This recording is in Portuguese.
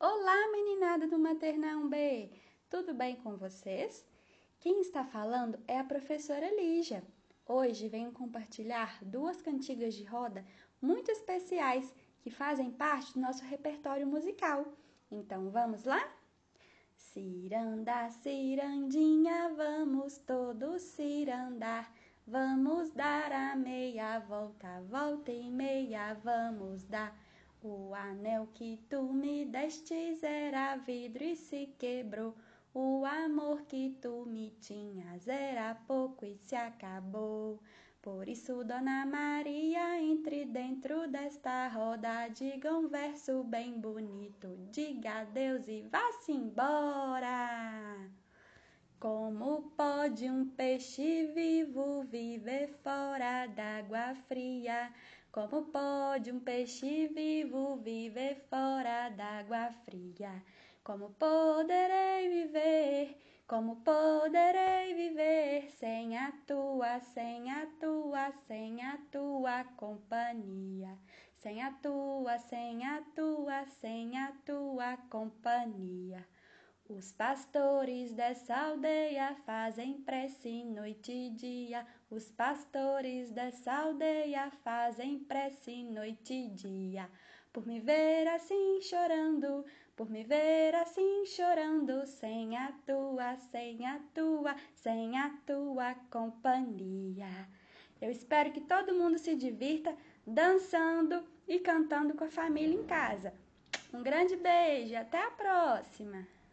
Olá, meninada do Maternão B! Tudo bem com vocês? Quem está falando é a professora Lígia. Hoje venho compartilhar duas cantigas de roda muito especiais que fazem parte do nosso repertório musical. Então vamos lá? Ciranda, cirandinha, vamos todos cirandar. Vamos dar a meia volta, volta e meia, vamos dar. O anel que tu me destes era vidro e se quebrou. O amor que tu me tinhas era pouco e se acabou. Por isso, Dona Maria, entre dentro desta roda, diga um verso bem bonito, diga adeus e vá-se embora. Como pode um peixe vivo viver fora d'água fria? Como pode um peixe vivo viver fora d'água fria? Como poderei viver? Como poderei viver sem a tua, sem a tua, sem a tua companhia? Sem a tua, sem a tua, sem a tua companhia. Os pastores dessa aldeia fazem prece noite e dia. Os pastores dessa aldeia fazem prece noite e dia. Por me ver assim chorando, por me ver assim chorando, sem a tua, sem a tua, sem a tua companhia. Eu espero que todo mundo se divirta dançando e cantando com a família em casa. Um grande beijo, até a próxima!